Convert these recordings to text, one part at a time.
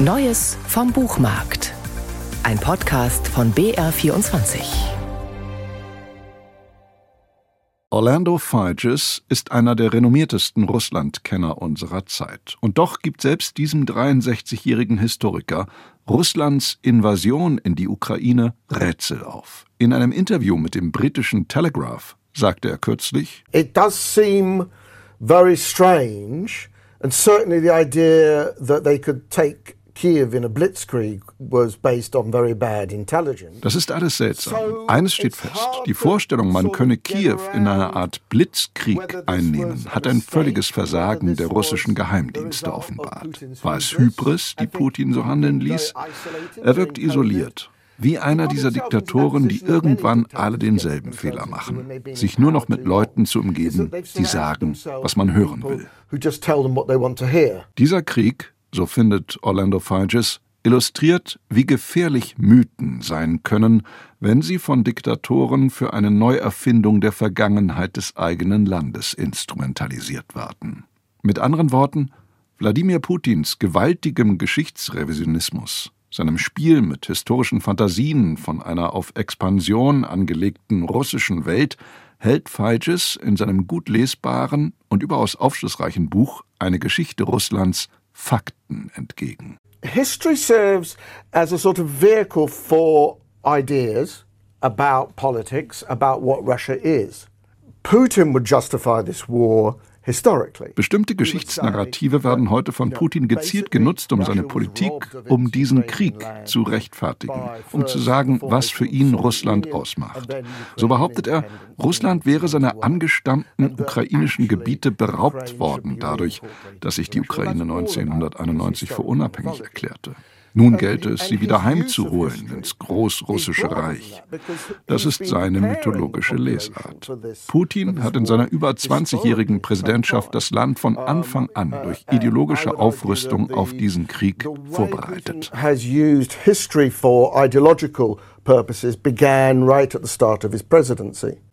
Neues vom Buchmarkt. Ein Podcast von BR24. Orlando Figes ist einer der renommiertesten Russlandkenner unserer Zeit. Und doch gibt selbst diesem 63-jährigen Historiker Russlands Invasion in die Ukraine Rätsel auf. In einem Interview mit dem britischen Telegraph sagte er kürzlich: It does seem very strange, and certainly the idea that they could take Kiew in a blitzkrieg was based on very bad intelligence. Das ist alles seltsam. Eines steht fest: Die Vorstellung, man könne Kiew in einer Art Blitzkrieg einnehmen, hat ein völliges Versagen der russischen Geheimdienste offenbart. War es Hybris, die Putin so handeln ließ? Er wirkt isoliert. Wie einer dieser Diktatoren, die irgendwann alle denselben Fehler machen, sich nur noch mit Leuten zu umgeben, die sagen, was man hören will. Dieser Krieg, so findet Orlando Figes, illustriert, wie gefährlich Mythen sein können, wenn sie von Diktatoren für eine Neuerfindung der Vergangenheit des eigenen Landes instrumentalisiert werden. Mit anderen Worten, Wladimir Putins gewaltigem Geschichtsrevisionismus seinem Spiel mit historischen Fantasien von einer auf Expansion angelegten russischen Welt hält Feiges in seinem gut lesbaren und überaus aufschlussreichen Buch Eine Geschichte Russlands Fakten entgegen. History serves as a sort of vehicle for ideas about politics, about what Russia is. Putin would justify this war Bestimmte Geschichtsnarrative werden heute von Putin gezielt genutzt, um seine Politik, um diesen Krieg zu rechtfertigen, um zu sagen, was für ihn Russland ausmacht. So behauptet er, Russland wäre seiner angestammten ukrainischen Gebiete beraubt worden dadurch, dass sich die Ukraine 1991 für unabhängig erklärte. Nun gelte es, sie wieder heimzuholen ins Großrussische Reich. Das ist seine mythologische Lesart. Putin hat in seiner über 20-jährigen Präsidentschaft das Land von Anfang an durch ideologische Aufrüstung auf diesen Krieg vorbereitet.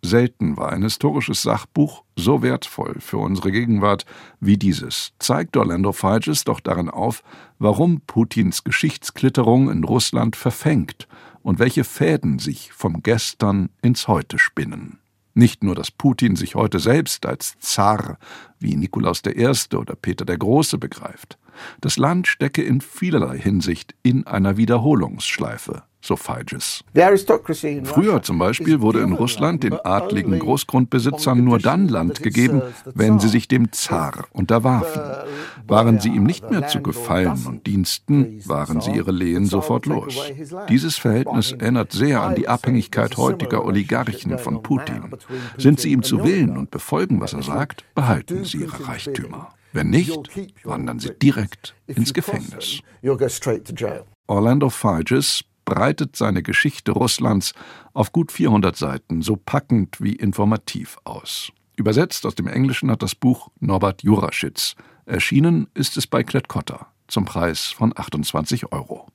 Selten war ein historisches Sachbuch so wertvoll für unsere Gegenwart wie dieses. Zeigt Orlando Figes doch darin auf, warum Putins Geschichtsklitterung in Russland verfängt und welche Fäden sich vom Gestern ins Heute spinnen. Nicht nur, dass Putin sich heute selbst als Zar wie Nikolaus I. oder Peter der Große begreift. Das Land stecke in vielerlei Hinsicht in einer Wiederholungsschleife so Figes. Früher zum Beispiel wurde in Russland den adligen Großgrundbesitzern nur dann Land gegeben, wenn sie sich dem Zar unterwarfen. Waren sie ihm nicht mehr zu Gefallen und Diensten, waren sie ihre Lehen sofort los. Dieses Verhältnis erinnert sehr an die Abhängigkeit heutiger Oligarchen von Putin. Sind sie ihm zu Willen und befolgen, was er sagt, behalten sie ihre Reichtümer. Wenn nicht, wandern sie direkt ins Gefängnis. Orlando Figes breitet seine Geschichte Russlands auf gut 400 Seiten so packend wie informativ aus. Übersetzt aus dem Englischen hat das Buch Norbert Juraschitz. Erschienen ist es bei Klett-Cotta zum Preis von 28 Euro.